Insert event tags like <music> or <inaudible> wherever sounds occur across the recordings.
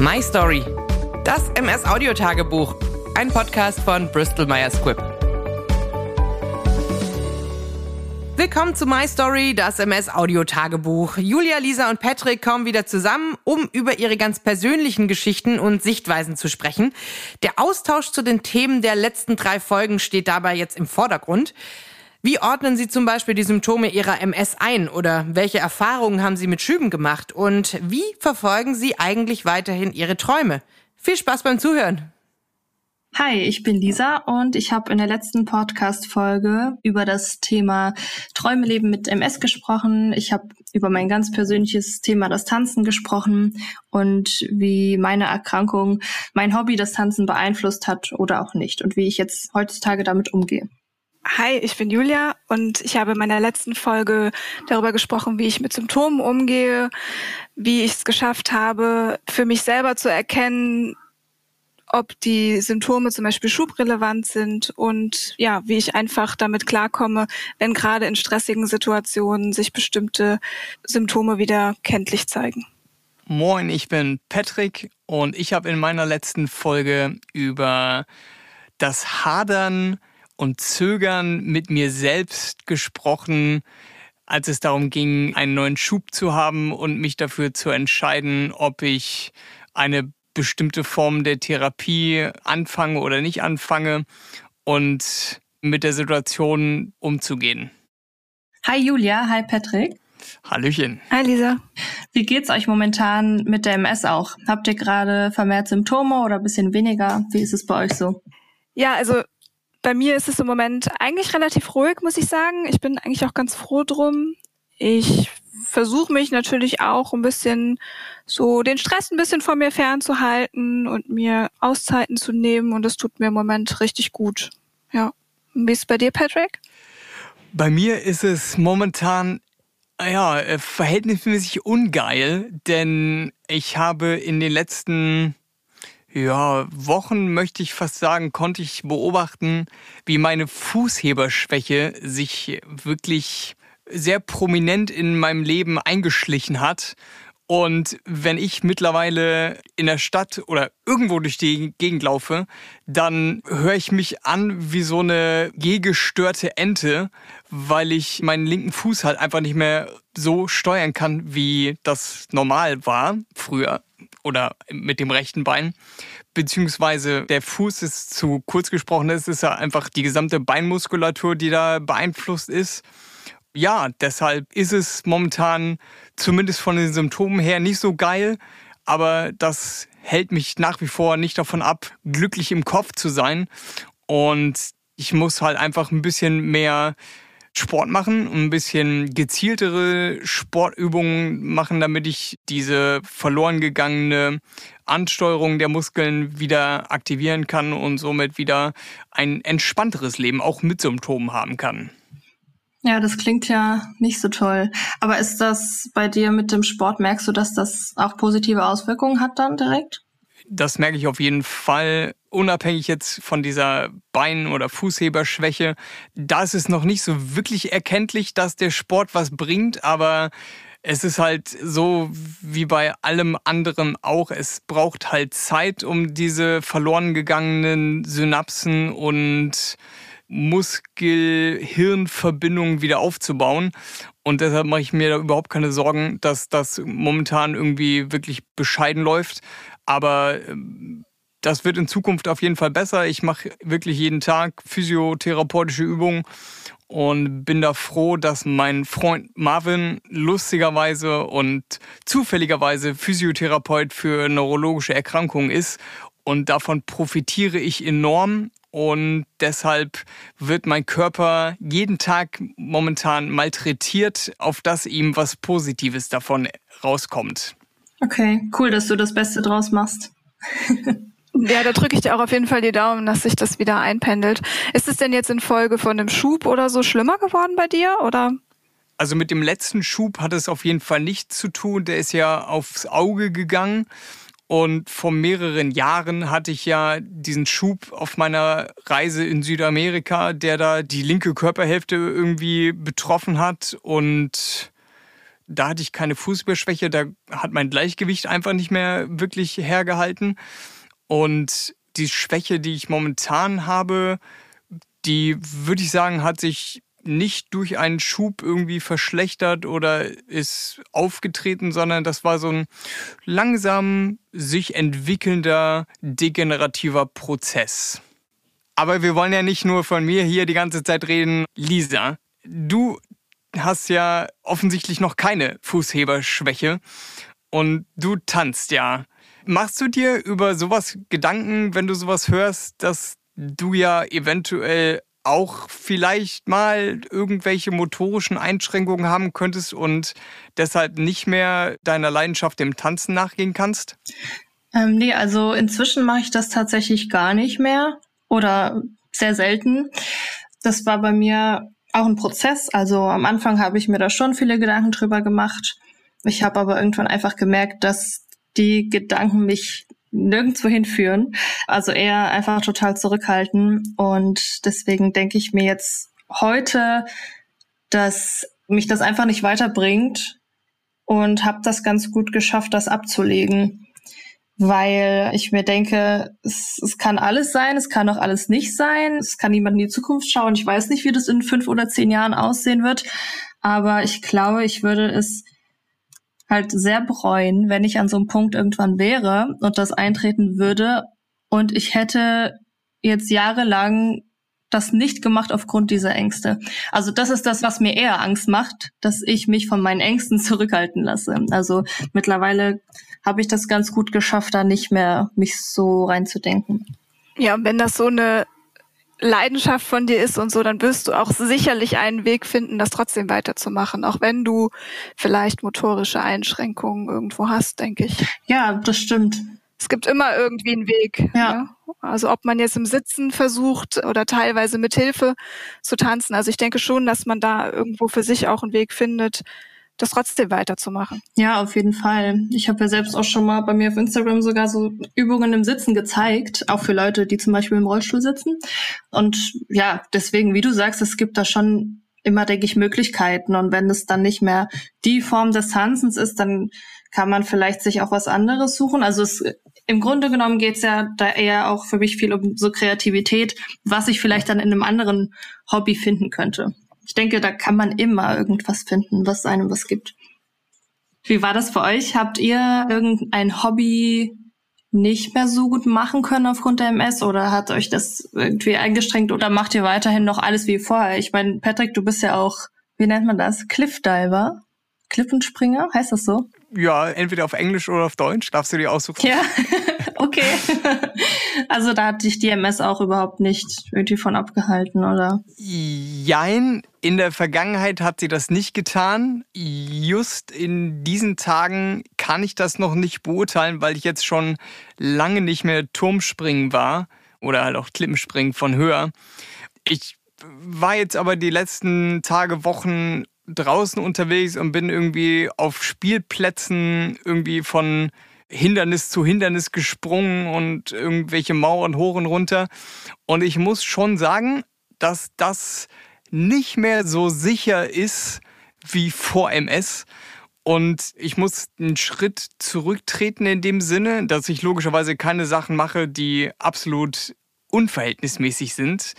My Story. Das MS Audiotagebuch. Ein Podcast von Bristol Myers Squibb. Willkommen zu My Story, das MS Audiotagebuch. Julia, Lisa und Patrick kommen wieder zusammen, um über ihre ganz persönlichen Geschichten und Sichtweisen zu sprechen. Der Austausch zu den Themen der letzten drei Folgen steht dabei jetzt im Vordergrund. Wie ordnen Sie zum Beispiel die Symptome Ihrer MS ein oder welche Erfahrungen haben Sie mit Schüben gemacht und wie verfolgen Sie eigentlich weiterhin Ihre Träume? Viel Spaß beim Zuhören! Hi, ich bin Lisa und ich habe in der letzten Podcast-Folge über das Thema Träume leben mit MS gesprochen. Ich habe über mein ganz persönliches Thema das Tanzen gesprochen und wie meine Erkrankung mein Hobby das Tanzen beeinflusst hat oder auch nicht und wie ich jetzt heutzutage damit umgehe. Hi, ich bin Julia und ich habe in meiner letzten Folge darüber gesprochen, wie ich mit Symptomen umgehe, wie ich es geschafft habe, für mich selber zu erkennen, ob die Symptome zum Beispiel schubrelevant sind und ja, wie ich einfach damit klarkomme, wenn gerade in stressigen Situationen sich bestimmte Symptome wieder kenntlich zeigen. Moin, ich bin Patrick und ich habe in meiner letzten Folge über das Hadern und Zögern mit mir selbst gesprochen, als es darum ging, einen neuen Schub zu haben und mich dafür zu entscheiden, ob ich eine bestimmte Form der Therapie anfange oder nicht anfange und mit der Situation umzugehen. Hi Julia, hi Patrick. Hallöchen. Hi Lisa. Wie geht's euch momentan mit der MS auch? Habt ihr gerade vermehrt Symptome oder ein bisschen weniger? Wie ist es bei euch so? Ja, also bei mir ist es im Moment eigentlich relativ ruhig, muss ich sagen. Ich bin eigentlich auch ganz froh drum. Ich versuche mich natürlich auch ein bisschen so den Stress ein bisschen von mir fernzuhalten und mir Auszeiten zu nehmen und das tut mir im Moment richtig gut. Ja. Wie ist es bei dir, Patrick? Bei mir ist es momentan ja, äh, verhältnismäßig ungeil, denn ich habe in den letzten ja, Wochen möchte ich fast sagen, konnte ich beobachten, wie meine Fußheberschwäche sich wirklich sehr prominent in meinem Leben eingeschlichen hat. Und wenn ich mittlerweile in der Stadt oder irgendwo durch die Gegend laufe, dann höre ich mich an wie so eine gehgestörte Ente, weil ich meinen linken Fuß halt einfach nicht mehr so steuern kann, wie das normal war früher oder mit dem rechten Bein. Beziehungsweise der Fuß ist zu kurz gesprochen, es ist ja einfach die gesamte Beinmuskulatur, die da beeinflusst ist. Ja, deshalb ist es momentan zumindest von den Symptomen her nicht so geil, aber das hält mich nach wie vor nicht davon ab, glücklich im Kopf zu sein. Und ich muss halt einfach ein bisschen mehr Sport machen ein bisschen gezieltere Sportübungen machen, damit ich diese verloren gegangene Ansteuerung der Muskeln wieder aktivieren kann und somit wieder ein entspannteres Leben auch mit Symptomen haben kann. Ja, das klingt ja nicht so toll. Aber ist das bei dir mit dem Sport, merkst du, dass das auch positive Auswirkungen hat dann direkt? Das merke ich auf jeden Fall, unabhängig jetzt von dieser Bein- oder Fußheberschwäche. Da ist es noch nicht so wirklich erkenntlich, dass der Sport was bringt, aber es ist halt so wie bei allem anderen auch. Es braucht halt Zeit, um diese verloren gegangenen Synapsen und Muskel-Hirn-Verbindungen wieder aufzubauen. Und deshalb mache ich mir da überhaupt keine Sorgen, dass das momentan irgendwie wirklich bescheiden läuft. Aber ähm, das wird in Zukunft auf jeden Fall besser. Ich mache wirklich jeden Tag physiotherapeutische Übungen und bin da froh, dass mein Freund Marvin lustigerweise und zufälligerweise Physiotherapeut für neurologische Erkrankungen ist. Und davon profitiere ich enorm und deshalb wird mein Körper jeden Tag momentan malträtiert, auf dass ihm was Positives davon rauskommt. Okay, cool, dass du das Beste draus machst. ja, da drücke ich dir auch auf jeden Fall die Daumen, dass sich das wieder einpendelt. Ist es denn jetzt in Folge von dem Schub oder so schlimmer geworden bei dir oder? Also mit dem letzten Schub hat es auf jeden Fall nichts zu tun. Der ist ja aufs Auge gegangen. Und vor mehreren Jahren hatte ich ja diesen Schub auf meiner Reise in Südamerika, der da die linke Körperhälfte irgendwie betroffen hat. Und Da hatte ich keine Fußballschwäche, da hat mein Gleichgewicht einfach nicht mehr wirklich hergehalten. Und die Schwäche, die ich momentan habe, die würde ich sagen, hat sich nicht durch einen Schub irgendwie verschlechtert oder ist aufgetreten, sondern das war so ein langsam sich entwickelnder degenerativer Prozess. Aber wir wollen ja nicht nur von mir hier die ganze Zeit reden. Lisa, du hast ja offensichtlich noch keine Fußheberschwäche und du tanzt ja. Machst du dir über sowas Gedanken, wenn du sowas hörst, dass du ja eventuell auch vielleicht mal irgendwelche motorischen Einschränkungen haben könntest und deshalb nicht mehr deiner Leidenschaft im Tanzen nachgehen kannst? Ähm, nee, also inzwischen mache ich das tatsächlich gar nicht mehr oder sehr selten. Das war bei mir auch ein Prozess. Also am Anfang habe ich mir da schon viele Gedanken drüber gemacht. Ich habe aber irgendwann einfach gemerkt, dass die Gedanken mich nirgendwo hinführen. Also eher einfach total zurückhalten. Und deswegen denke ich mir jetzt heute, dass mich das einfach nicht weiterbringt und habe das ganz gut geschafft, das abzulegen. Weil ich mir denke, es, es kann alles sein, es kann auch alles nicht sein, es kann niemand in die Zukunft schauen. Ich weiß nicht, wie das in fünf oder zehn Jahren aussehen wird, aber ich glaube, ich würde es halt sehr bereuen, wenn ich an so einem Punkt irgendwann wäre und das eintreten würde und ich hätte jetzt jahrelang das nicht gemacht aufgrund dieser Ängste. Also das ist das, was mir eher Angst macht, dass ich mich von meinen Ängsten <laughs> zurückhalten lasse. Also mittlerweile habe ich das ganz gut geschafft, da nicht mehr mich so reinzudenken. Ja, und wenn das so eine Leidenschaft von dir ist und so, dann wirst du auch sicherlich einen Weg finden, das trotzdem weiterzumachen, auch wenn du vielleicht motorische Einschränkungen irgendwo hast, denke ich. Ja, das stimmt. Es gibt immer irgendwie einen Weg. Ja. Ne? Also ob man jetzt im Sitzen versucht oder teilweise mit Hilfe zu tanzen. Also ich denke schon, dass man da irgendwo für sich auch einen Weg findet, das trotzdem weiterzumachen. Ja, auf jeden Fall. Ich habe ja selbst auch schon mal bei mir auf Instagram sogar so Übungen im Sitzen gezeigt, auch für Leute, die zum Beispiel im Rollstuhl sitzen. Und ja, deswegen, wie du sagst, es gibt da schon immer, denke ich, Möglichkeiten. Und wenn es dann nicht mehr die Form des Tanzens ist, dann kann man vielleicht sich auch was anderes suchen. Also es, im Grunde genommen geht's ja da eher auch für mich viel um so Kreativität, was ich vielleicht dann in einem anderen Hobby finden könnte ich denke, da kann man immer irgendwas finden, was einem was gibt. Wie war das für euch? Habt ihr irgendein Hobby nicht mehr so gut machen können aufgrund der MS oder hat euch das irgendwie eingestrengt oder macht ihr weiterhin noch alles wie vorher? Ich meine, Patrick, du bist ja auch, wie nennt man das? Cliffdiver? Klippenspringer? Heißt das so? Ja, entweder auf Englisch oder auf Deutsch. Darfst du dir aussuchen. Ja, <laughs> okay. <laughs> also da hat dich die MS auch überhaupt nicht irgendwie von abgehalten, oder? Jein, in der Vergangenheit hat sie das nicht getan. Just in diesen Tagen kann ich das noch nicht beurteilen, weil ich jetzt schon lange nicht mehr Turmspringen war oder halt auch Klippenspringen von höher. Ich war jetzt aber die letzten Tage, Wochen draußen unterwegs und bin irgendwie auf Spielplätzen irgendwie von Hindernis zu Hindernis gesprungen und irgendwelche Mauern hoch und runter. Und ich muss schon sagen, dass das nicht mehr so sicher ist wie vor MS. Und ich muss einen Schritt zurücktreten in dem Sinne, dass ich logischerweise keine Sachen mache, die absolut unverhältnismäßig sind.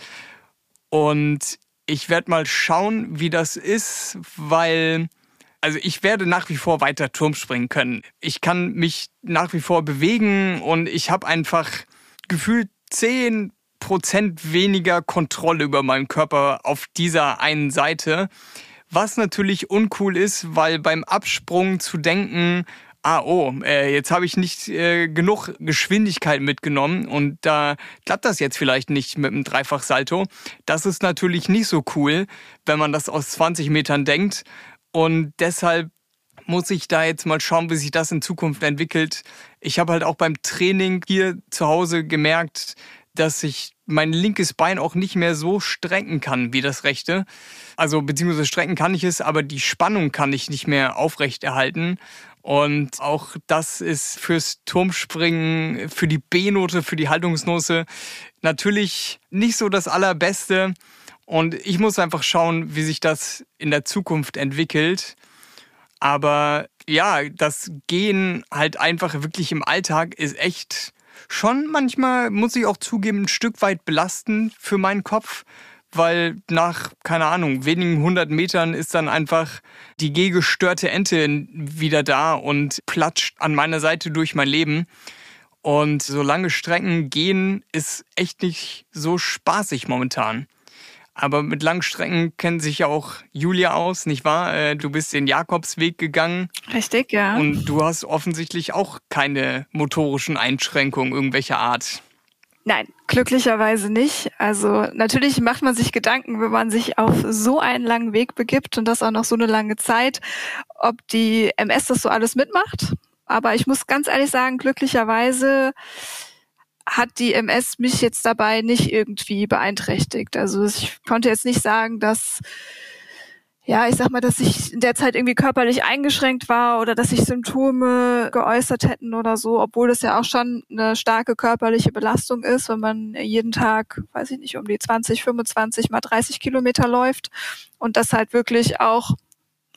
Und ich werde mal schauen, wie das ist, weil also ich werde nach wie vor weiter Turm springen können. Ich kann mich nach wie vor bewegen und ich habe einfach gefühlt zehn Prozent weniger Kontrolle über meinen Körper auf dieser einen Seite. Was natürlich uncool ist, weil beim Absprung zu denken, ah, oh, äh, jetzt habe ich nicht äh, genug Geschwindigkeit mitgenommen und da klappt das jetzt vielleicht nicht mit einem Dreifachsalto. Das ist natürlich nicht so cool, wenn man das aus 20 Metern denkt. Und deshalb muss ich da jetzt mal schauen, wie sich das in Zukunft entwickelt. Ich habe halt auch beim Training hier zu Hause gemerkt, dass ich mein linkes Bein auch nicht mehr so strecken kann wie das rechte. Also beziehungsweise strecken kann ich es, aber die Spannung kann ich nicht mehr aufrechterhalten. Und auch das ist fürs Turmspringen, für die B-Note, für die Haltungsnote natürlich nicht so das Allerbeste. Und ich muss einfach schauen, wie sich das in der Zukunft entwickelt. Aber ja, das Gehen halt einfach wirklich im Alltag ist echt schon manchmal, muss ich auch zugeben, ein Stück weit belastend für meinen Kopf, weil nach, keine Ahnung, wenigen hundert Metern ist dann einfach die gehgestörte Ente wieder da und platscht an meiner Seite durch mein Leben. Und so lange Strecken gehen ist echt nicht so spaßig momentan. Aber mit Langstrecken kennt sich ja auch Julia aus, nicht wahr? Äh, du bist den Jakobsweg gegangen. Richtig, ja. Und du hast offensichtlich auch keine motorischen Einschränkungen irgendwelcher Art. Nein, glücklicherweise nicht. Also natürlich macht man sich Gedanken, wenn man sich auf so einen langen Weg begibt und das auch noch so eine lange Zeit, ob die MS das so alles mitmacht. Aber ich muss ganz ehrlich sagen, glücklicherweise hat die MS mich jetzt dabei nicht irgendwie beeinträchtigt. Also ich konnte jetzt nicht sagen, dass ja, ich sag mal, dass ich in der Zeit irgendwie körperlich eingeschränkt war oder dass sich Symptome geäußert hätten oder so, obwohl das ja auch schon eine starke körperliche Belastung ist, wenn man jeden Tag, weiß ich nicht, um die 20, 25 mal 30 Kilometer läuft und das halt wirklich auch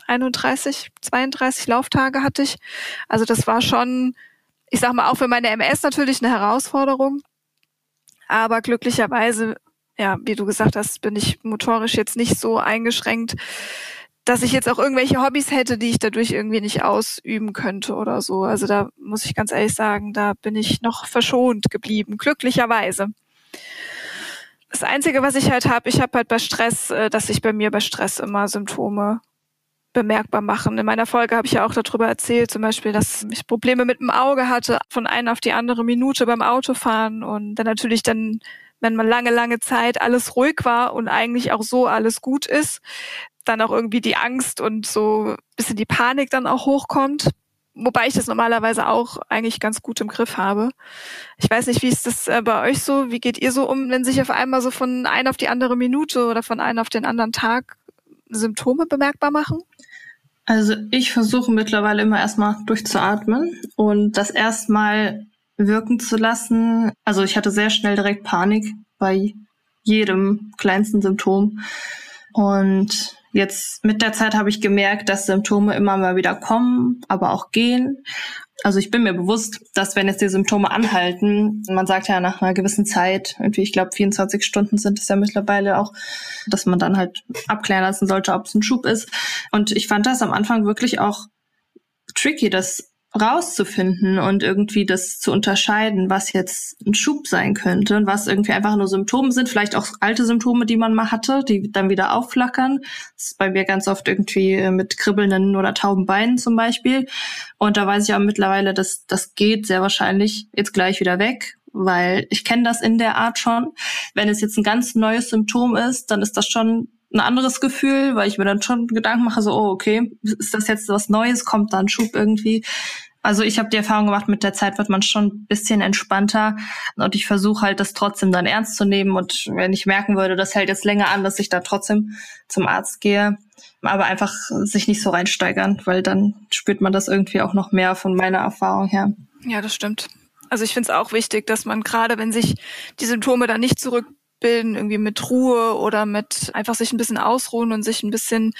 31, 32 Lauftage hatte ich. Also das war schon ich sag mal, auch für meine MS natürlich eine Herausforderung. Aber glücklicherweise, ja, wie du gesagt hast, bin ich motorisch jetzt nicht so eingeschränkt, dass ich jetzt auch irgendwelche Hobbys hätte, die ich dadurch irgendwie nicht ausüben könnte oder so. Also da muss ich ganz ehrlich sagen, da bin ich noch verschont geblieben, glücklicherweise. Das Einzige, was ich halt habe, ich habe halt bei Stress, äh, dass ich bei mir bei Stress immer Symptome bemerkbar machen. In meiner Folge habe ich ja auch darüber erzählt, zum Beispiel, dass ich Probleme mit dem Auge hatte, von einer auf die andere Minute beim Autofahren und dann natürlich dann, wenn man lange, lange Zeit alles ruhig war und eigentlich auch so alles gut ist, dann auch irgendwie die Angst und so bisschen die Panik dann auch hochkommt. Wobei ich das normalerweise auch eigentlich ganz gut im Griff habe. Ich weiß nicht, wie ist das äh, bei euch so? Wie geht ihr so um, wenn sich auf einmal so von einer auf die andere Minute oder von einem auf den anderen Tag Symptome bemerkbar machen? Also ich versuche mittlerweile immer erstmal durchzuatmen und das erstmal wirken zu lassen. Also ich hatte sehr schnell direkt Panik bei jedem kleinsten Symptom. Und jetzt mit der Zeit habe ich gemerkt, dass Symptome immer mal wieder kommen, aber auch gehen. Also ich bin mir bewusst, dass wenn jetzt die Symptome anhalten, man sagt ja nach einer gewissen Zeit, irgendwie, ich glaube 24 Stunden sind es ja mittlerweile auch, dass man dann halt abklären lassen sollte, ob es ein Schub ist. Und ich fand das am Anfang wirklich auch tricky, das rauszufinden und irgendwie das zu unterscheiden, was jetzt ein Schub sein könnte und was irgendwie einfach nur Symptome sind, vielleicht auch alte Symptome, die man mal hatte, die dann wieder aufflackern. Das ist bei mir ganz oft irgendwie äh, mit kribbelnden oder tauben Beinen zum Beispiel. Und da weiß ich auch mittlerweile, dass das geht sehr wahrscheinlich jetzt gleich wieder weg, weil ich kenne das in der Art schon. Wenn es jetzt ein ganz neues Symptom ist, dann ist das schon ein anderes Gefühl, weil ich mir dann schon Gedanken mache, so, oh, okay, ist das jetzt was Neues? Kommt da ein Schub irgendwie? Also ich habe die Erfahrung gemacht, mit der Zeit wird man schon ein bisschen entspannter und ich versuche halt, das trotzdem dann ernst zu nehmen und wenn ich merken würde, das hält jetzt länger an, dass ich da trotzdem zum Arzt gehe, aber einfach sich nicht so reinsteigern, weil dann spürt man das irgendwie auch noch mehr von meiner Erfahrung her. Ja, das stimmt. Also ich finde es auch wichtig, dass man gerade, wenn sich die Symptome dann nicht zurück bilden, irgendwie mit Ruhe oder mit einfach sich ein bisschen ausruhen und sich ein bisschen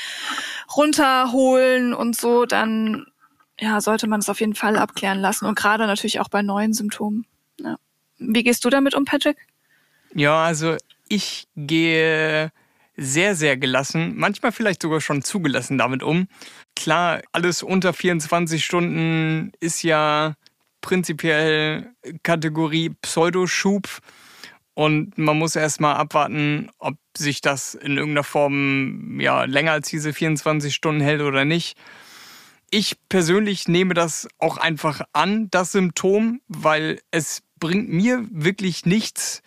runterholen und so, dann ja, sollte man es auf jeden Fall abklären lassen und gerade natürlich auch bei neuen Symptomen. Ja. Wie gehst du damit um, Patrick? Ja, also ich gehe sehr, sehr gelassen, manchmal vielleicht sogar schon zugelassen damit um. Klar, alles unter 24 Stunden ist ja prinzipiell Kategorie Pseudoschub. Und man muss erstmal abwarten, ob sich das in irgendeiner Form ja, länger als diese 24 Stunden hält oder nicht. Ich persönlich nehme das auch einfach an, das Symptom, weil es bringt mir wirklich nichts,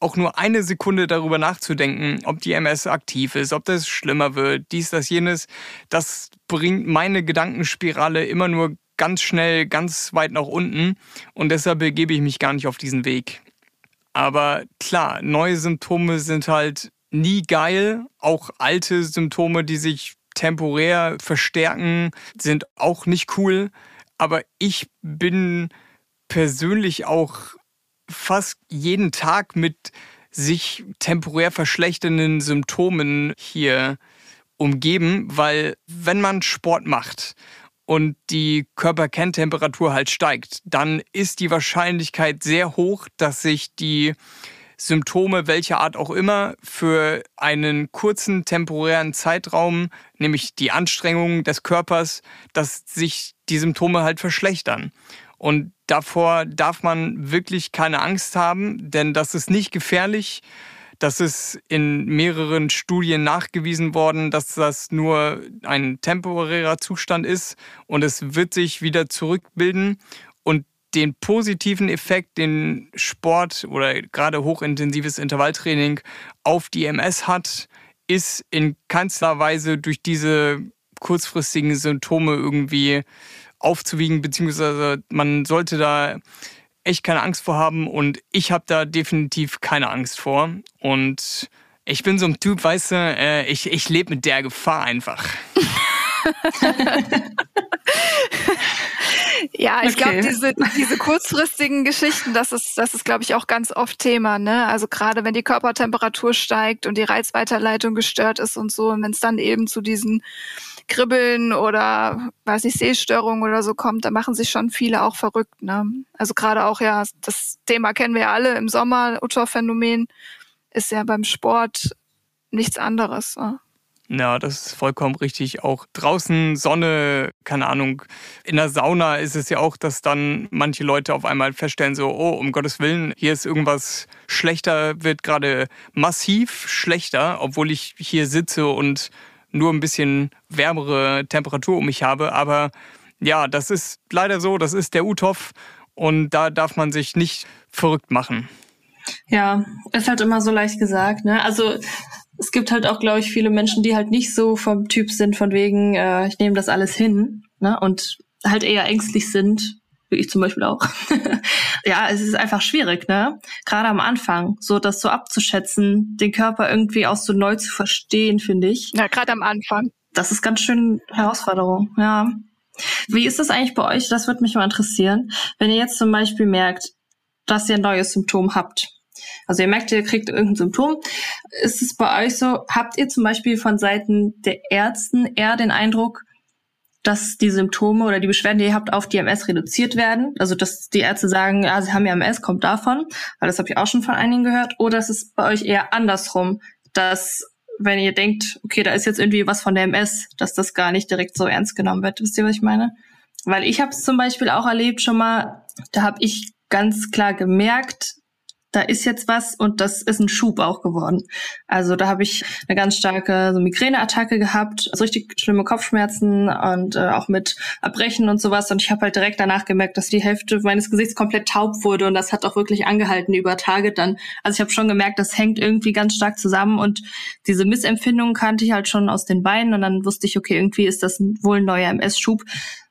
auch nur eine Sekunde darüber nachzudenken, ob die MS aktiv ist, ob das schlimmer wird, dies, das, jenes. Das bringt meine Gedankenspirale immer nur ganz schnell, ganz weit nach unten und deshalb begebe ich mich gar nicht auf diesen Weg. Aber klar, neue Symptome sind halt nie geil. Auch alte Symptome, die sich temporär verstärken, sind auch nicht cool. Aber ich bin persönlich auch fast jeden Tag mit sich temporär verschlechternden Symptomen hier umgeben, weil wenn man Sport macht und die Körperkerntemperatur halt steigt, dann ist die Wahrscheinlichkeit sehr hoch, dass sich die Symptome welcher Art auch immer für einen kurzen temporären Zeitraum, nämlich die Anstrengung des Körpers, dass sich die Symptome halt verschlechtern. Und davor darf man wirklich keine Angst haben, denn das ist nicht gefährlich. Das ist in mehreren Studien nachgewiesen worden, dass das nur ein temporärer Zustand ist und es wird sich wieder zurückbilden. Und den positiven Effekt, den Sport oder gerade hochintensives Intervalltraining auf die MS hat, ist in keinster Weise durch diese kurzfristigen Symptome irgendwie aufzuwiegen, beziehungsweise man sollte da echt keine Angst vor haben und ich habe da definitiv keine Angst vor. Und ich bin so ein Typ, weißt du, äh, ich, ich lebe mit der Gefahr einfach. <laughs> ja, ich okay. glaube, diese, diese kurzfristigen Geschichten, das ist, das ist, glaube ich, auch ganz oft Thema. Ne? Also gerade wenn die Körpertemperatur steigt und die Reizweiterleitung gestört ist und so, und wenn es dann eben zu diesen Kribbeln oder weiß ich Sehstörungen oder so kommt, da machen sich schon viele auch verrückt. Ne? Also gerade auch ja, das Thema kennen wir ja alle im Sommer, Utschau-Phänomen ist ja beim Sport nichts anderes. Ne? Ja, das ist vollkommen richtig. Auch draußen Sonne, keine Ahnung. In der Sauna ist es ja auch, dass dann manche Leute auf einmal feststellen, so, oh, um Gottes Willen, hier ist irgendwas schlechter, wird gerade massiv schlechter, obwohl ich hier sitze und nur ein bisschen wärmere Temperatur um mich habe. Aber ja, das ist leider so, das ist der Utopf und da darf man sich nicht verrückt machen. Ja, ist halt immer so leicht gesagt, ne? Also es gibt halt auch, glaube ich, viele Menschen, die halt nicht so vom Typ sind, von wegen, äh, ich nehme das alles hin, ne? Und halt eher ängstlich sind, wie ich zum Beispiel auch. <laughs> ja, es ist einfach schwierig, ne? Gerade am Anfang, so das so abzuschätzen, den Körper irgendwie auch so neu zu verstehen, finde ich. Ja, gerade am Anfang. Das ist ganz schön Herausforderung, ja. Wie ist das eigentlich bei euch? Das würde mich mal interessieren. Wenn ihr jetzt zum Beispiel merkt, dass ihr ein neues Symptom habt. Also ihr merkt, ihr kriegt irgendein Symptom. Ist es bei euch so, habt ihr zum Beispiel von Seiten der Ärzten eher den Eindruck, dass die Symptome oder die Beschwerden, die ihr habt, auf die MS reduziert werden. Also dass die Ärzte sagen, ja, sie haben ja MS, kommt davon, weil das habe ich auch schon von einigen gehört. Oder ist es bei euch eher andersrum, dass wenn ihr denkt, okay, da ist jetzt irgendwie was von der MS, dass das gar nicht direkt so ernst genommen wird. Wisst ihr, was ich meine? Weil ich habe es zum Beispiel auch erlebt schon mal, da habe ich ganz klar gemerkt, da ist jetzt was und das ist ein Schub auch geworden. Also da habe ich eine ganz starke so Migräneattacke gehabt, also richtig schlimme Kopfschmerzen und äh, auch mit Erbrechen und sowas. Und ich habe halt direkt danach gemerkt, dass die Hälfte meines Gesichts komplett taub wurde und das hat auch wirklich angehalten über Tage dann. Also ich habe schon gemerkt, das hängt irgendwie ganz stark zusammen und diese Missempfindungen kannte ich halt schon aus den Beinen und dann wusste ich, okay, irgendwie ist das wohl ein neuer MS-Schub.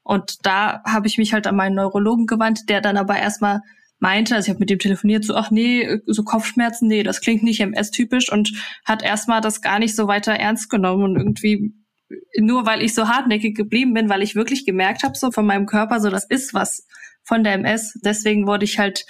Und da habe ich mich halt an meinen Neurologen gewandt, der dann aber erstmal meinte, also ich habe mit dem telefoniert, so, ach nee, so Kopfschmerzen, nee, das klingt nicht MS-typisch und hat erstmal das gar nicht so weiter ernst genommen und irgendwie nur weil ich so hartnäckig geblieben bin, weil ich wirklich gemerkt habe, so von meinem Körper, so das ist was von der MS. Deswegen wurde ich halt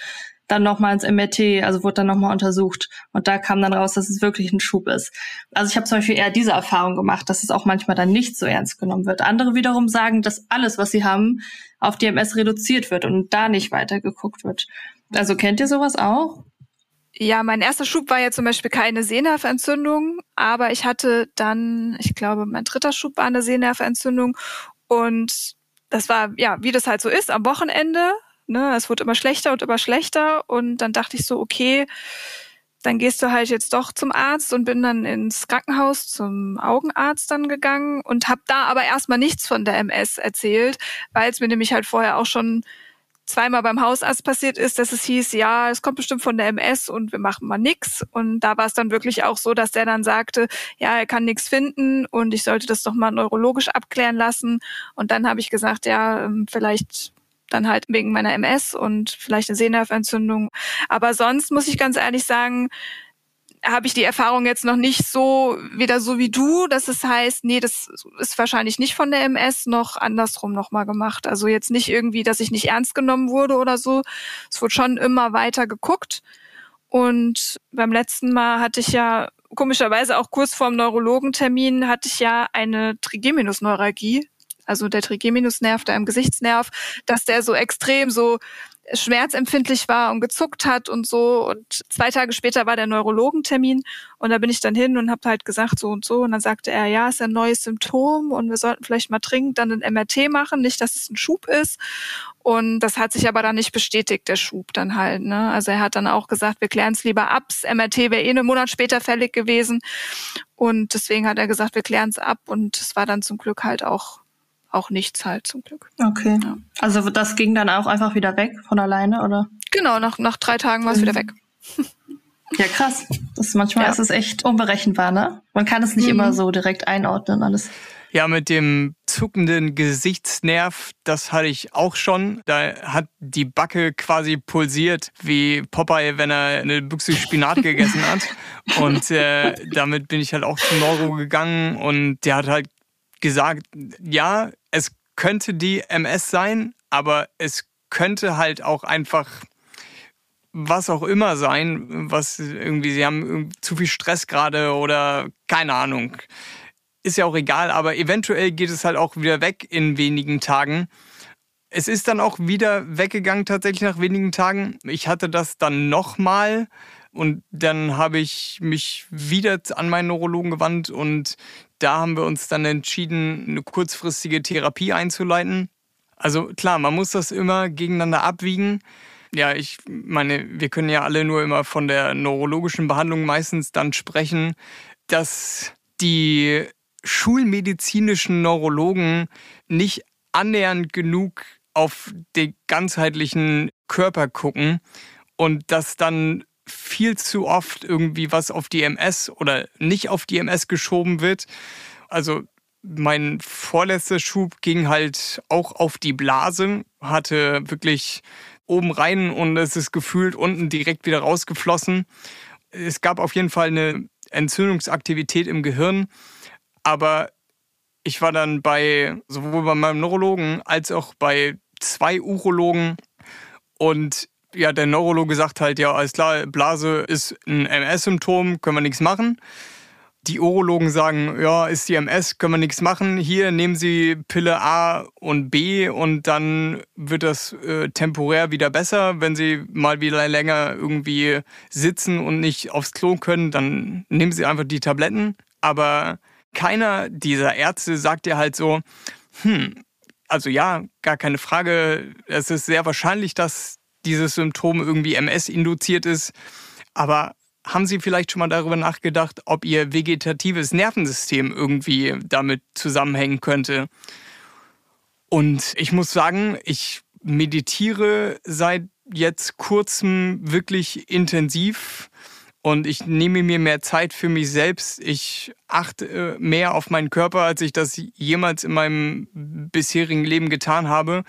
dann nochmal ins MRT, also wurde dann nochmal untersucht. Und da kam dann raus, dass es wirklich ein Schub ist. Also ich habe zum Beispiel eher diese Erfahrung gemacht, dass es auch manchmal dann nicht so ernst genommen wird. Andere wiederum sagen, dass alles, was sie haben, auf die MS reduziert wird und da nicht weiter geguckt wird. Also kennt ihr sowas auch? Ja, mein erster Schub war ja zum Beispiel keine Sehnerventzündung, aber ich hatte dann, ich glaube, mein dritter Schub war eine Sehnerventzündung und das war, ja, wie das halt so ist, am Wochenende Ne? Es wurde immer schlechter und immer schlechter. Und dann dachte ich so, okay, dann gehst du halt jetzt doch zum Arzt und bin dann ins Krankenhaus zum Augenarzt dann gegangen und habe da aber erstmal nichts von der MS erzählt, weil es mir nämlich halt vorher auch schon zweimal beim Hausarzt passiert ist, dass es hieß, ja, es kommt bestimmt von der MS und wir machen mal nix. Und da war es dann wirklich auch so, dass der dann sagte, ja, er kann nichts finden und ich sollte das doch mal neurologisch abklären lassen. Und dann habe ich gesagt, ja, ähm, vielleicht dann halt wegen meiner MS und vielleicht eine Sehnerventzündung. Aber sonst muss ich ganz ehrlich sagen, habe ich die Erfahrung jetzt noch nicht so wieder so wie du, dass es heißt, nee, das ist wahrscheinlich nicht von der MS, noch andersrum nochmal gemacht. Also jetzt nicht irgendwie, dass ich nicht ernst genommen wurde oder so. Es wurde schon immer weiter geguckt. Und beim letzten Mal hatte ich ja komischerweise auch kurz vorm Neurologentermin hatte ich ja eine Trigeminusneuralgie, also der Trigeminusnerv, der im Gesichtsnerv, dass der so extrem so schmerzempfindlich war und gezuckt hat und so. Und zwei Tage später war der Neurologentermin und da bin ich dann hin und habe halt gesagt so und so. Und dann sagte er, ja, ist ein neues Symptom und wir sollten vielleicht mal dringend dann ein MRT machen, nicht, dass es ein Schub ist. Und das hat sich aber dann nicht bestätigt, der Schub dann halt. Ne? Also er hat dann auch gesagt, wir klären es lieber ab. Das MRT wäre eh einen Monat später fällig gewesen. Und deswegen hat er gesagt, wir klären es ab. Und es war dann zum Glück halt auch auch nichts halt zum Glück. Okay. Ja. Also das ging dann auch einfach wieder weg von alleine, oder? Genau, nach, nach drei Tagen war es mhm. wieder weg. Ja, krass. Das manchmal ja. ist es echt unberechenbar, ne? Man kann es nicht mhm. immer so direkt einordnen, alles. Ja, mit dem zuckenden Gesichtsnerv, das hatte ich auch schon. Da hat die Backe quasi pulsiert wie Popeye, wenn er eine Büchse Spinat gegessen hat. <laughs> Und äh, damit bin ich halt auch zum Neuro gegangen und der hat halt gesagt, ja, könnte die MS sein, aber es könnte halt auch einfach was auch immer sein, was irgendwie, sie haben zu viel Stress gerade oder keine Ahnung. Ist ja auch egal, aber eventuell geht es halt auch wieder weg in wenigen Tagen. Es ist dann auch wieder weggegangen tatsächlich nach wenigen Tagen. Ich hatte das dann nochmal und dann habe ich mich wieder an meinen Neurologen gewandt und da haben wir uns dann entschieden, eine kurzfristige Therapie einzuleiten. Also klar, man muss das immer gegeneinander abwiegen. Ja, ich meine, wir können ja alle nur immer von der neurologischen Behandlung meistens dann sprechen, dass die schulmedizinischen Neurologen nicht annähernd genug auf den ganzheitlichen Körper gucken und dass dann viel zu oft irgendwie was auf die MS oder nicht auf die MS geschoben wird. Also mein vorletzter Schub ging halt auch auf die Blase, hatte wirklich oben rein und es ist gefühlt unten direkt wieder rausgeflossen. Es gab auf jeden Fall eine Entzündungsaktivität im Gehirn, aber ich war dann bei sowohl bei meinem Neurologen als auch bei zwei Urologen und ja, der Neurologe sagt halt, ja, alles klar, Blase ist ein MS-Symptom, können wir nichts machen. Die Urologen sagen, ja, ist die MS, können wir nichts machen. Hier nehmen Sie Pille A und B und dann wird das äh, temporär wieder besser. Wenn Sie mal wieder länger irgendwie sitzen und nicht aufs Klo können, dann nehmen Sie einfach die Tabletten. Aber keiner dieser Ärzte sagt ja halt so, hm, also ja, gar keine Frage. Es ist sehr wahrscheinlich, dass dieses Symptom irgendwie MS-induziert ist. Aber haben Sie vielleicht schon mal darüber nachgedacht, ob Ihr vegetatives Nervensystem irgendwie damit zusammenhängen könnte? Und ich muss sagen, ich meditiere seit jetzt kurzem wirklich intensiv und ich nehme mir mehr Zeit für mich selbst. Ich achte mehr auf meinen Körper, als ich das jemals in meinem bisherigen Leben getan habe.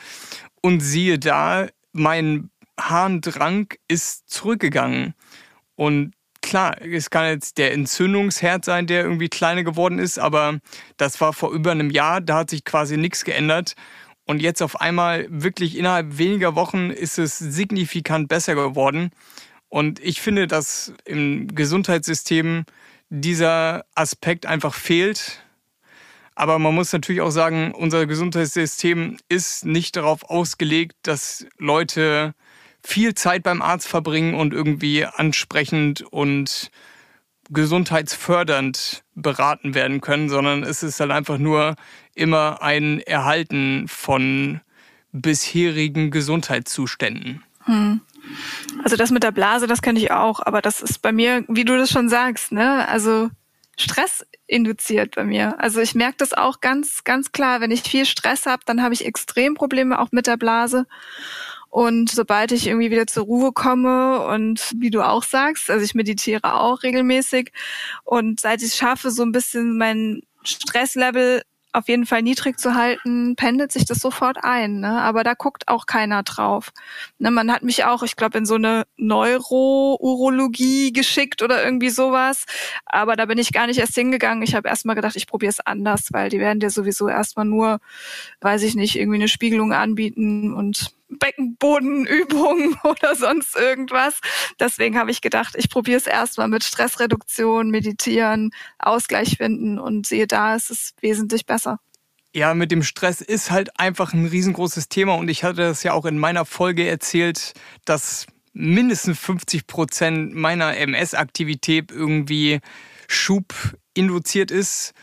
Und siehe da, mein Harndrang ist zurückgegangen. Und klar, es kann jetzt der Entzündungsherd sein, der irgendwie kleiner geworden ist, aber das war vor über einem Jahr, da hat sich quasi nichts geändert. Und jetzt auf einmal, wirklich innerhalb weniger Wochen, ist es signifikant besser geworden. Und ich finde, dass im Gesundheitssystem dieser Aspekt einfach fehlt. Aber man muss natürlich auch sagen, unser Gesundheitssystem ist nicht darauf ausgelegt, dass Leute viel Zeit beim Arzt verbringen und irgendwie ansprechend und gesundheitsfördernd beraten werden können, sondern es ist halt einfach nur immer ein Erhalten von bisherigen Gesundheitszuständen. Hm. Also das mit der Blase, das kenne ich auch, aber das ist bei mir, wie du das schon sagst, ne? Also Stress induziert bei mir. Also ich merke das auch ganz, ganz klar. Wenn ich viel Stress habe, dann habe ich extrem Probleme auch mit der Blase. Und sobald ich irgendwie wieder zur Ruhe komme und wie du auch sagst, also ich meditiere auch regelmäßig und seit ich es schaffe, so ein bisschen mein Stresslevel auf jeden Fall niedrig zu halten, pendelt sich das sofort ein. Ne? Aber da guckt auch keiner drauf. Ne, man hat mich auch, ich glaube, in so eine Neurourologie geschickt oder irgendwie sowas. Aber da bin ich gar nicht erst hingegangen. Ich habe erstmal gedacht, ich probiere es anders, weil die werden dir sowieso erstmal nur, weiß ich nicht, irgendwie eine Spiegelung anbieten und Beckenbodenübungen <laughs> oder sonst irgendwas. Deswegen habe ich gedacht, ich probiere es erstmal mit Stressreduktion, Meditieren, Ausgleich finden und sehe da, ist es wesentlich besser. Ja, mit dem Stress ist halt einfach ein riesengroßes Thema und ich hatte das ja auch in meiner Folge erzählt, dass mindestens 50 Prozent meiner MS-Aktivität irgendwie Schub induziert ist.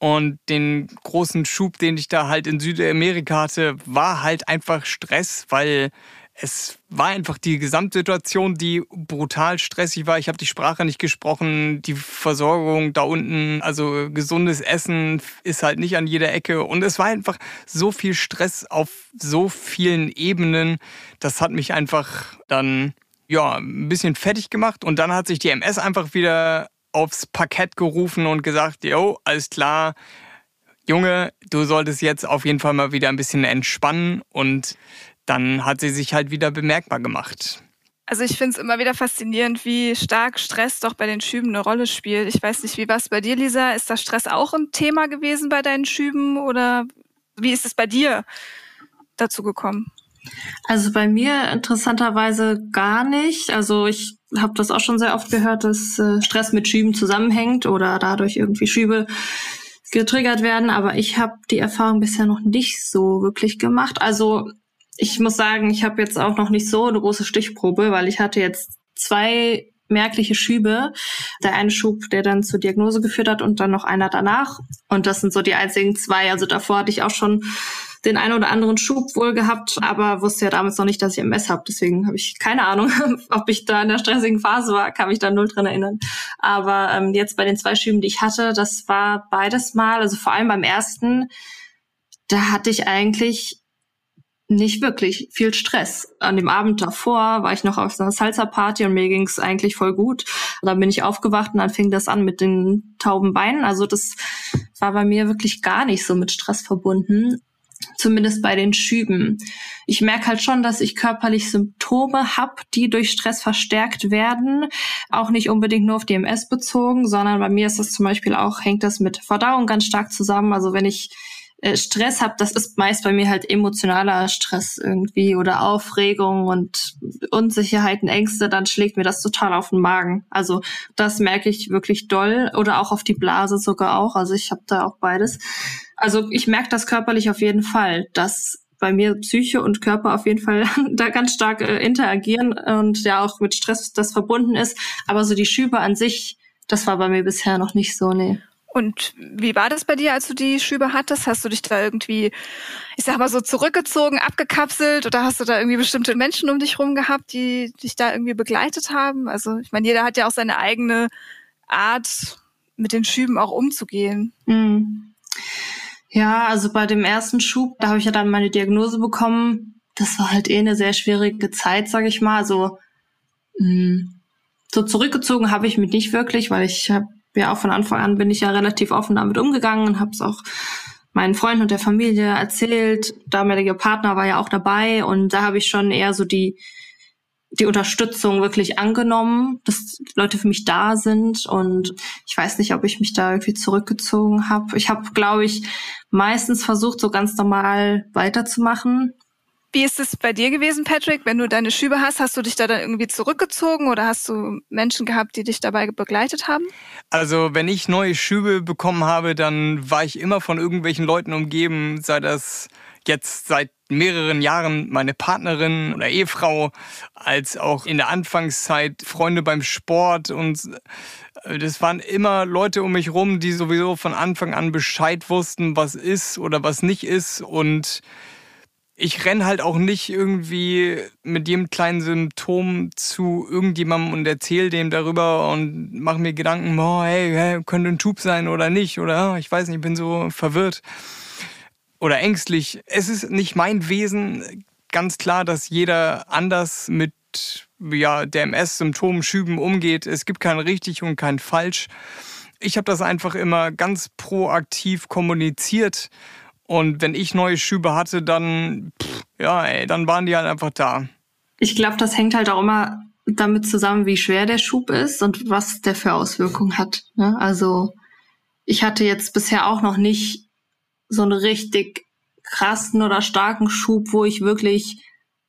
Und den großen Schub, den ich da halt in Südamerika hatte, war halt einfach Stress, weil es war einfach die Gesamtsituation, die brutal stressig war. Ich habe die Sprache nicht gesprochen, die Versorgung da unten, also gesundes Essen ist halt nicht an jeder Ecke. Und es war einfach so viel Stress auf so vielen Ebenen. Das hat mich einfach dann ja ein bisschen fertig gemacht. Und dann hat sich die MS einfach wieder aufs Parkett gerufen und gesagt, jo, alles klar, Junge, du solltest jetzt auf jeden Fall mal wieder ein bisschen entspannen und dann hat sie sich halt wieder bemerkbar gemacht. Also ich finde es immer wieder faszinierend, wie stark Stress doch bei den Schüben eine Rolle spielt. Ich weiß nicht, wie war es bei dir, Lisa? Ist das Stress auch ein Thema gewesen bei deinen Schüben oder wie ist es bei dir dazu gekommen? Also bei mir interessanterweise gar nicht. Also ich habe das auch schon sehr oft gehört, dass äh, Stress mit Schüben zusammenhängt oder dadurch irgendwie Schübe getriggert werden. Aber ich habe die Erfahrung bisher noch nicht so wirklich gemacht. Also ich muss sagen, ich habe jetzt auch noch nicht so eine große Stichprobe, weil ich hatte jetzt zwei merkliche Schübe. Der eine Schub, der dann zur Diagnose geführt hat und dann noch einer danach. Und das sind so die einzigen zwei. Also davor hatte ich auch schon den einen oder anderen Schub wohl gehabt, aber wusste ja damals noch nicht, dass ich MS habe. Deswegen habe ich keine Ahnung, <laughs> ob ich da in der stressigen Phase war, kann mich da null dran erinnern. Aber ähm, jetzt bei den zwei Schüben, die ich hatte, das war beides mal, also vor allem beim ersten, da hatte ich eigentlich nicht wirklich viel Stress. An dem Abend davor war ich noch auf einer Salsa-Party und mir ging es eigentlich voll gut. Und dann bin ich aufgewacht und dann fing das an mit den tauben Beinen. Also das war bei mir wirklich gar nicht so mit Stress verbunden zumindest bei den Schüben. Ich merke halt schon, dass ich körperlich Symptome habe, die durch Stress verstärkt werden. Auch nicht unbedingt nur auf die MS bezogen, sondern bei mir ist das zum Beispiel auch, hängt das mit Verdauung ganz stark zusammen. Also wenn ich äh, Stress habe, das ist meist bei mir halt emotionaler Stress irgendwie oder Aufregung und Unsicherheiten, Ängste, dann schlägt mir das total auf den Magen. Also das merke ich wirklich doll oder auch auf die Blase sogar auch. Also ich habe da auch beides. Also ich merke das körperlich auf jeden Fall, dass bei mir Psyche und Körper auf jeden Fall <laughs> da ganz stark äh, interagieren und ja auch mit Stress das verbunden ist. Aber so die Schübe an sich, das war bei mir bisher noch nicht so, nee. Und wie war das bei dir, als du die Schübe hattest? Hast du dich da irgendwie, ich sag mal so, zurückgezogen, abgekapselt oder hast du da irgendwie bestimmte Menschen um dich rum gehabt, die dich da irgendwie begleitet haben? Also, ich meine, jeder hat ja auch seine eigene Art, mit den Schüben auch umzugehen. Mhm. Ja, also bei dem ersten Schub, da habe ich ja dann meine Diagnose bekommen. Das war halt eh eine sehr schwierige Zeit, sage ich mal. Also mh, hm, so zurückgezogen habe ich mich nicht wirklich, weil ich habe ja auch von Anfang an bin ich ja relativ offen damit umgegangen und habe es auch meinen Freunden und der Familie erzählt. Damaliger Partner war ja auch dabei und da habe ich schon eher so die die Unterstützung wirklich angenommen, dass Leute für mich da sind und ich weiß nicht, ob ich mich da irgendwie zurückgezogen habe. Ich habe, glaube ich, meistens versucht, so ganz normal weiterzumachen. Wie ist es bei dir gewesen, Patrick? Wenn du deine Schübe hast, hast du dich da dann irgendwie zurückgezogen oder hast du Menschen gehabt, die dich dabei begleitet haben? Also, wenn ich neue Schübe bekommen habe, dann war ich immer von irgendwelchen Leuten umgeben, sei das jetzt seit mehreren Jahren meine Partnerin oder Ehefrau, als auch in der Anfangszeit Freunde beim Sport und äh, das waren immer Leute um mich rum, die sowieso von Anfang an Bescheid wussten, was ist oder was nicht ist und ich renn halt auch nicht irgendwie mit jedem kleinen Symptom zu irgendjemandem und erzähle dem darüber und mache mir Gedanken, oh, hey, hey, könnte ein Tub sein oder nicht oder ich weiß nicht, ich bin so verwirrt oder ängstlich. Es ist nicht mein Wesen. Ganz klar, dass jeder anders mit ja, der MS-Symptomen, Schüben umgeht. Es gibt kein richtig und kein falsch. Ich habe das einfach immer ganz proaktiv kommuniziert. Und wenn ich neue Schübe hatte, dann, pff, ja, ey, dann waren die halt einfach da. Ich glaube, das hängt halt auch immer damit zusammen, wie schwer der Schub ist und was der für Auswirkungen hat. Ne? Also ich hatte jetzt bisher auch noch nicht so einen richtig krassen oder starken Schub, wo ich wirklich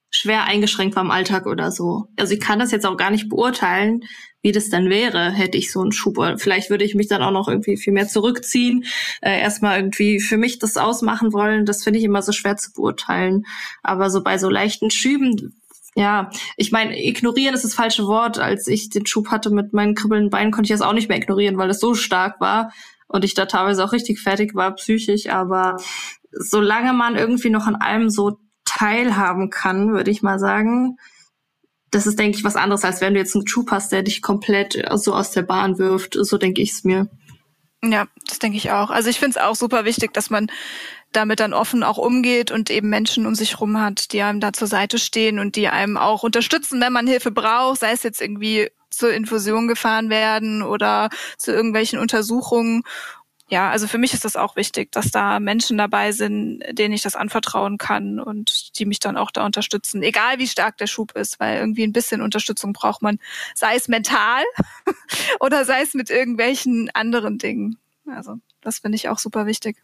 schwer eingeschränkt war im Alltag oder so. Also ich kann das jetzt auch gar nicht beurteilen, wie das dann wäre, hätte ich so einen Schub. Vielleicht würde ich mich dann auch noch irgendwie viel mehr zurückziehen, äh, erstmal irgendwie für mich das ausmachen wollen. Das finde ich immer so schwer zu beurteilen. Aber so bei so leichten Schüben, ja, ich meine, ignorieren ist das falsche Wort. Als ich den Schub hatte mit meinen kribbelnden Beinen, konnte ich das auch nicht mehr ignorieren, weil es so stark war und ich da teilweise auch richtig fertig war, psychisch. Aber solange man irgendwie noch an allem so teilhaben kann, würde ich mal sagen, das ist, denke ich, was anderes, als wenn du jetzt einen Schub hast, der dich komplett so aus der Bahn wirft. So denke ich es mir. Ja, das denke ich auch. Also ich finde es auch super wichtig, dass man damit dann offen auch umgeht und eben Menschen um sich rum hat, die einem da zur Seite stehen und die einem auch unterstützen, wenn man Hilfe braucht, sei es jetzt irgendwie zur Infusion gefahren werden oder zu irgendwelchen Untersuchungen ja, also für mich ist das auch wichtig, dass da Menschen dabei sind, denen ich das anvertrauen kann und die mich dann auch da unterstützen, egal wie stark der Schub ist, weil irgendwie ein bisschen Unterstützung braucht man, sei es mental <laughs> oder sei es mit irgendwelchen anderen Dingen. Also das finde ich auch super wichtig.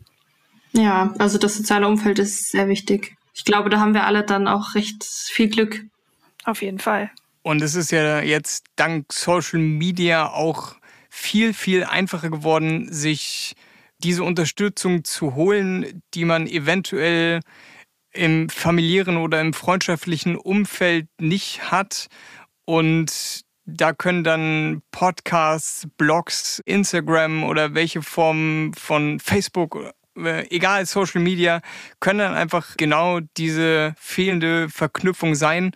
Ja, also das soziale Umfeld ist sehr wichtig. Ich glaube, da haben wir alle dann auch recht viel Glück. Auf jeden Fall. Und es ist ja jetzt dank Social Media auch viel, viel einfacher geworden, sich diese Unterstützung zu holen, die man eventuell im familiären oder im freundschaftlichen Umfeld nicht hat. Und da können dann Podcasts, Blogs, Instagram oder welche Form von Facebook, äh, egal Social Media, können dann einfach genau diese fehlende Verknüpfung sein.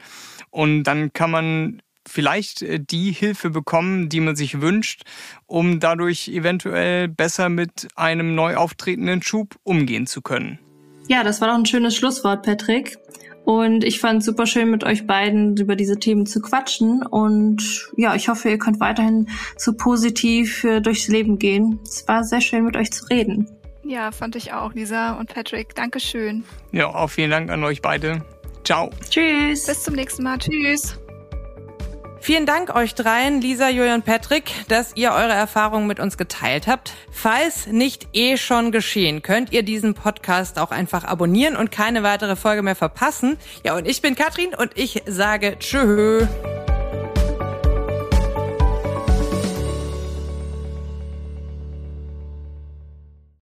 Und dann kann man vielleicht äh, die Hilfe bekommen, die man sich wünscht, um dadurch eventuell besser mit einem neu auftretenden Schub umgehen zu können. Ja, das war doch ein schönes Schlusswort, Patrick. Und ich fand es super schön, mit euch beiden über diese Themen zu quatschen. Und ja, ich hoffe, ihr könnt weiterhin so positiv äh, durchs Leben gehen. Es war sehr schön, mit euch zu reden. Ja, fand ich auch, Lisa und Patrick. Dankeschön. Ja, auch vielen Dank an euch beide. Ciao. Tschüss. Bis zum nächsten Mal. Tschüss. Vielen Dank euch dreien, Lisa, Julian Patrick, dass ihr eure Erfahrungen mit uns geteilt habt. Falls nicht eh schon geschehen, könnt ihr diesen Podcast auch einfach abonnieren und keine weitere Folge mehr verpassen. Ja, und ich bin Katrin und ich sage Tschö.